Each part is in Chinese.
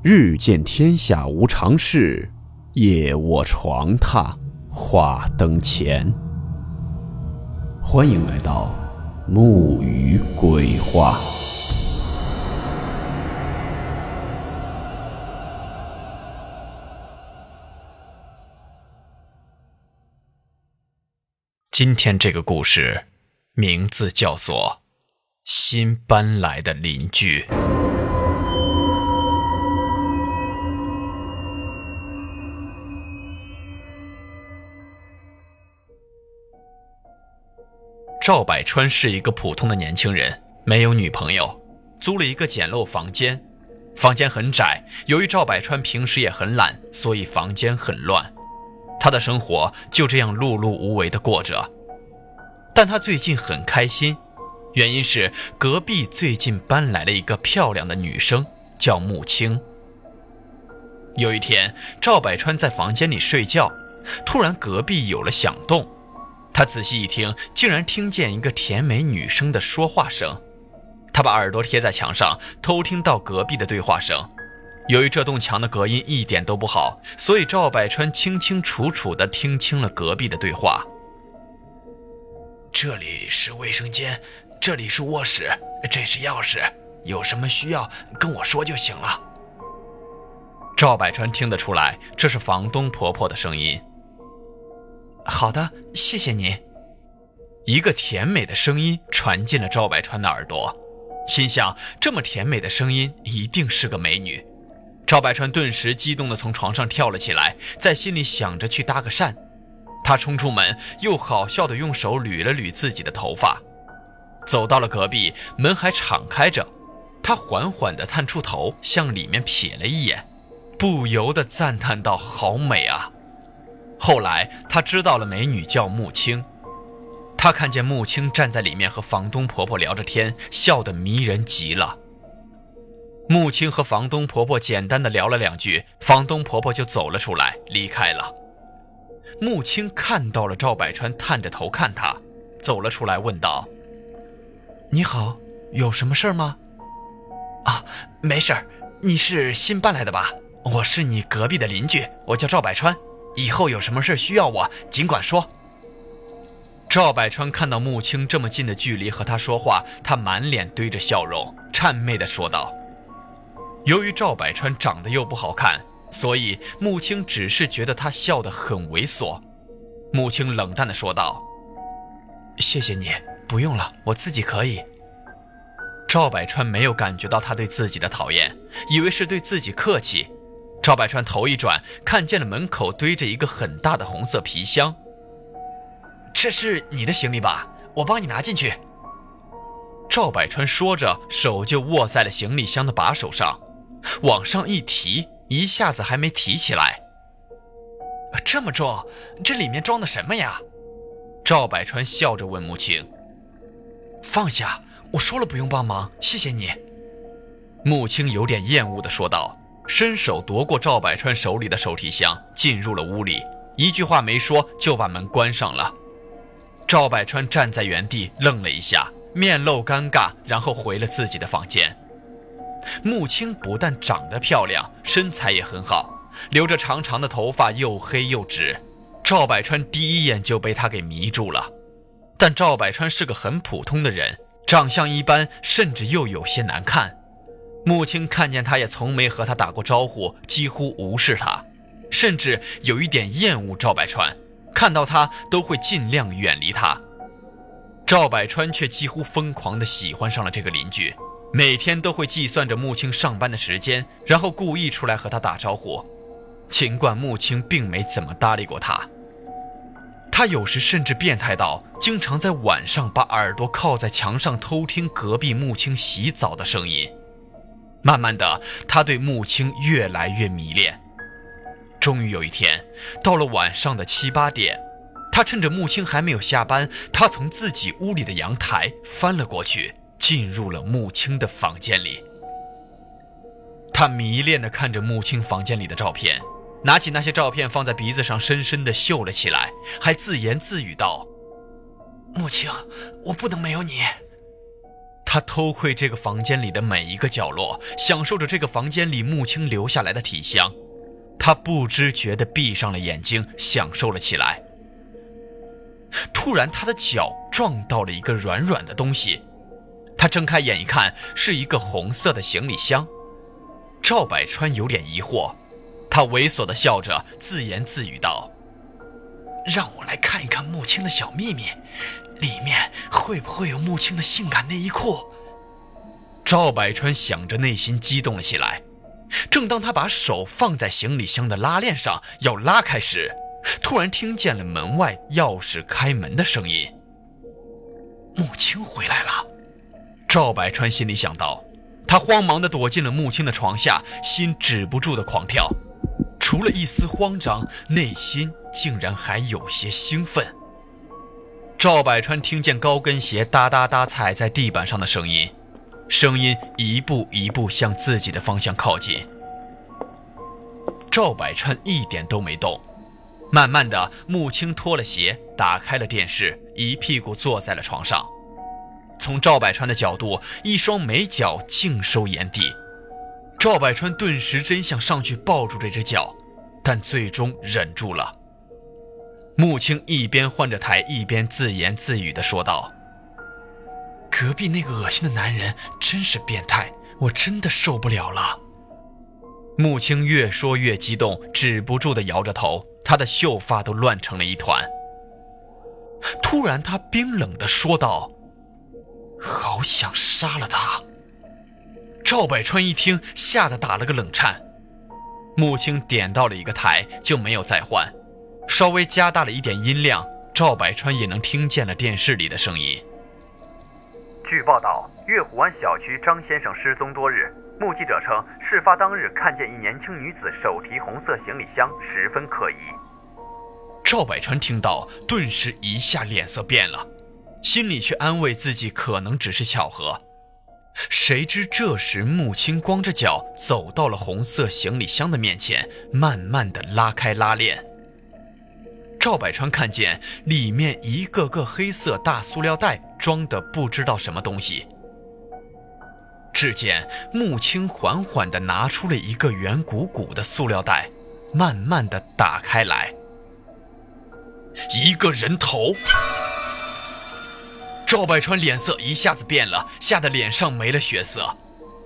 日见天下无常事，夜卧床榻话灯前。欢迎来到木鱼鬼话。今天这个故事名字叫做《新搬来的邻居》。赵百川是一个普通的年轻人，没有女朋友，租了一个简陋房间。房间很窄，由于赵百川平时也很懒，所以房间很乱。他的生活就这样碌碌无为的过着。但他最近很开心，原因是隔壁最近搬来了一个漂亮的女生，叫木青。有一天，赵百川在房间里睡觉，突然隔壁有了响动。他仔细一听，竟然听见一个甜美女生的说话声。他把耳朵贴在墙上，偷听到隔壁的对话声。由于这栋墙的隔音一点都不好，所以赵百川清清楚楚地听清了隔壁的对话。这里是卫生间，这里是卧室，这是钥匙。有什么需要跟我说就行了。赵百川听得出来，这是房东婆婆的声音。好的，谢谢您。一个甜美的声音传进了赵百川的耳朵，心想：这么甜美的声音一定是个美女。赵百川顿时激动地从床上跳了起来，在心里想着去搭个讪。他冲出门，又好笑地用手捋了捋自己的头发，走到了隔壁，门还敞开着。他缓缓地探出头，向里面瞥了一眼，不由得赞叹道：“好美啊！”后来他知道了，美女叫木青。他看见木青站在里面和房东婆婆聊着天，笑得迷人极了。木青和房东婆婆简单的聊了两句，房东婆婆就走了出来，离开了。木青看到了赵百川，探着头看他，走了出来，问道：“你好，有什么事儿吗？”“啊，没事儿。你是新搬来的吧？我是你隔壁的邻居，我叫赵百川。”以后有什么事需要我，尽管说。赵百川看到穆青这么近的距离和他说话，他满脸堆着笑容，谄媚地说道：“由于赵百川长得又不好看，所以穆青只是觉得他笑得很猥琐。”穆青冷淡地说道：“谢谢你，不用了，我自己可以。”赵百川没有感觉到他对自己的讨厌，以为是对自己客气。赵百川头一转，看见了门口堆着一个很大的红色皮箱。这是你的行李吧？我帮你拿进去。赵百川说着，手就握在了行李箱的把手上，往上一提，一下子还没提起来。这么重，这里面装的什么呀？赵百川笑着问穆青。放下，我说了不用帮忙，谢谢你。穆青有点厌恶的说道。伸手夺过赵百川手里的手提箱，进入了屋里，一句话没说就把门关上了。赵百川站在原地愣了一下，面露尴尬，然后回了自己的房间。木青不但长得漂亮，身材也很好，留着长长的头发，又黑又直。赵百川第一眼就被她给迷住了。但赵百川是个很普通的人，长相一般，甚至又有些难看。穆青看见他，也从没和他打过招呼，几乎无视他，甚至有一点厌恶赵百川，看到他都会尽量远离他。赵百川却几乎疯狂地喜欢上了这个邻居，每天都会计算着穆青上班的时间，然后故意出来和他打招呼，尽管穆青并没怎么搭理过他。他有时甚至变态到，经常在晚上把耳朵靠在墙上偷听隔壁穆青洗澡的声音。慢慢的，他对木青越来越迷恋。终于有一天，到了晚上的七八点，他趁着木青还没有下班，他从自己屋里的阳台翻了过去，进入了木青的房间里。他迷恋地看着木青房间里的照片，拿起那些照片放在鼻子上，深深地嗅了起来，还自言自语道：“木青，我不能没有你。”他偷窥这个房间里的每一个角落，享受着这个房间里穆青留下来的体香。他不知觉地闭上了眼睛，享受了起来。突然，他的脚撞到了一个软软的东西，他睁开眼一看，是一个红色的行李箱。赵百川有点疑惑，他猥琐地笑着，自言自语道：“让我来看一看穆青的小秘密，里面会不会有穆青的性感内衣裤？”赵百川想着，内心激动了起来。正当他把手放在行李箱的拉链上要拉开时，突然听见了门外钥匙开门的声音。穆青回来了，赵百川心里想到。他慌忙地躲进了穆青的床下，心止不住的狂跳，除了一丝慌张，内心竟然还有些兴奋。赵百川听见高跟鞋哒哒哒踩在地板上的声音，声音一步一步向自己的方向靠近。赵百川一点都没动，慢慢的，穆青脱了鞋，打开了电视，一屁股坐在了床上。从赵百川的角度，一双美脚尽收眼底。赵百川顿时真想上去抱住这只脚，但最终忍住了。穆青一边换着台，一边自言自语地说道：“隔壁那个恶心的男人真是变态，我真的受不了了。”穆青越说越激动，止不住地摇着头，他的秀发都乱成了一团。突然，他冰冷地说道。好想杀了他！赵百川一听，吓得打了个冷颤。穆青点到了一个台，就没有再换，稍微加大了一点音量，赵百川也能听见了电视里的声音。据报道，月湖湾小区张先生失踪多日，目击者称，事发当日看见一年轻女子手提红色行李箱，十分可疑。赵百川听到，顿时一下脸色变了。心里却安慰自己，可能只是巧合。谁知这时，穆青光着脚走到了红色行李箱的面前，慢慢的拉开拉链。赵百川看见里面一个个黑色大塑料袋装的不知道什么东西。只见穆青缓缓地拿出了一个圆鼓鼓的塑料袋，慢慢地打开来，一个人头。赵百川脸色一下子变了，吓得脸上没了血色。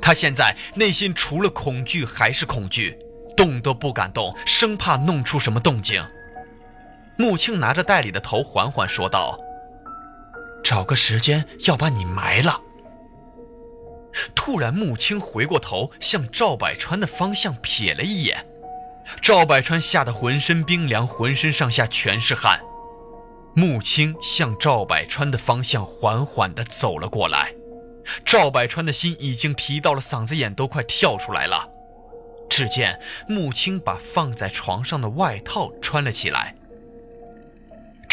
他现在内心除了恐惧还是恐惧，动都不敢动，生怕弄出什么动静。穆青拿着袋里的头，缓缓说道：“找个时间要把你埋了。”突然，穆青回过头，向赵百川的方向瞥了一眼。赵百川吓得浑身冰凉，浑身上下全是汗。穆青向赵百川的方向缓缓地走了过来，赵百川的心已经提到了嗓子眼，都快跳出来了。只见穆青把放在床上的外套穿了起来，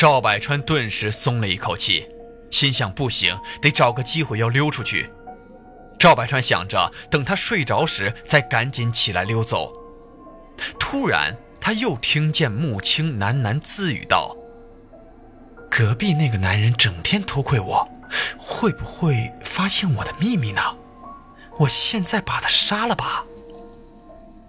赵百川顿时松了一口气，心想：不行，得找个机会要溜出去。赵百川想着，等他睡着时再赶紧起来溜走。突然，他又听见穆青喃喃自语道。隔壁那个男人整天偷窥我，会不会发现我的秘密呢？我现在把他杀了吧。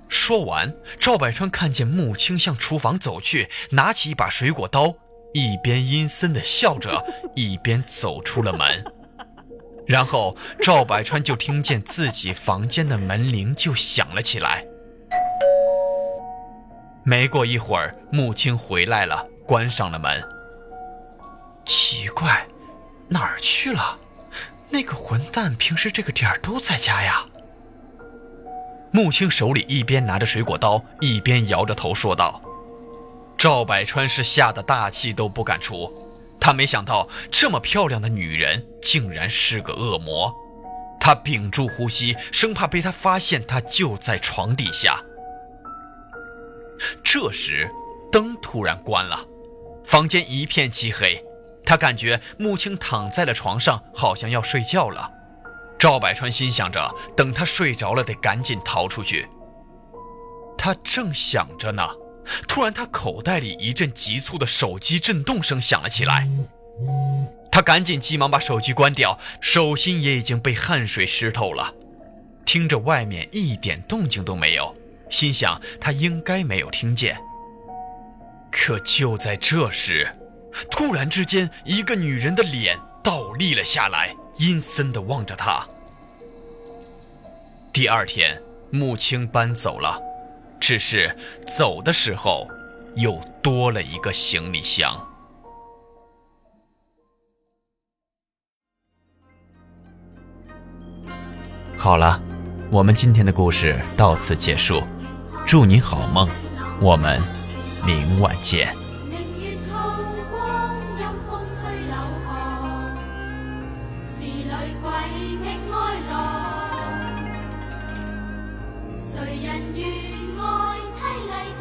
说完，赵百川看见穆青向厨房走去，拿起一把水果刀，一边阴森的笑着，一边走出了门。然后，赵百川就听见自己房间的门铃就响了起来。没过一会儿，穆青回来了，关上了门。奇怪，哪儿去了？那个混蛋平时这个点儿都在家呀。穆青手里一边拿着水果刀，一边摇着头说道：“赵百川是吓得大气都不敢出，他没想到这么漂亮的女人竟然是个恶魔。他屏住呼吸，生怕被他发现他就在床底下。这时，灯突然关了，房间一片漆黑。他感觉穆青躺在了床上，好像要睡觉了。赵百川心想着，等他睡着了，得赶紧逃出去。他正想着呢，突然他口袋里一阵急促的手机震动声响了起来。他赶紧急忙把手机关掉，手心也已经被汗水湿透了。听着外面一点动静都没有，心想他应该没有听见。可就在这时，突然之间，一个女人的脸倒立了下来，阴森地望着他。第二天，穆青搬走了，只是走的时候，又多了一个行李箱。好了，我们今天的故事到此结束，祝你好梦，我们明晚见。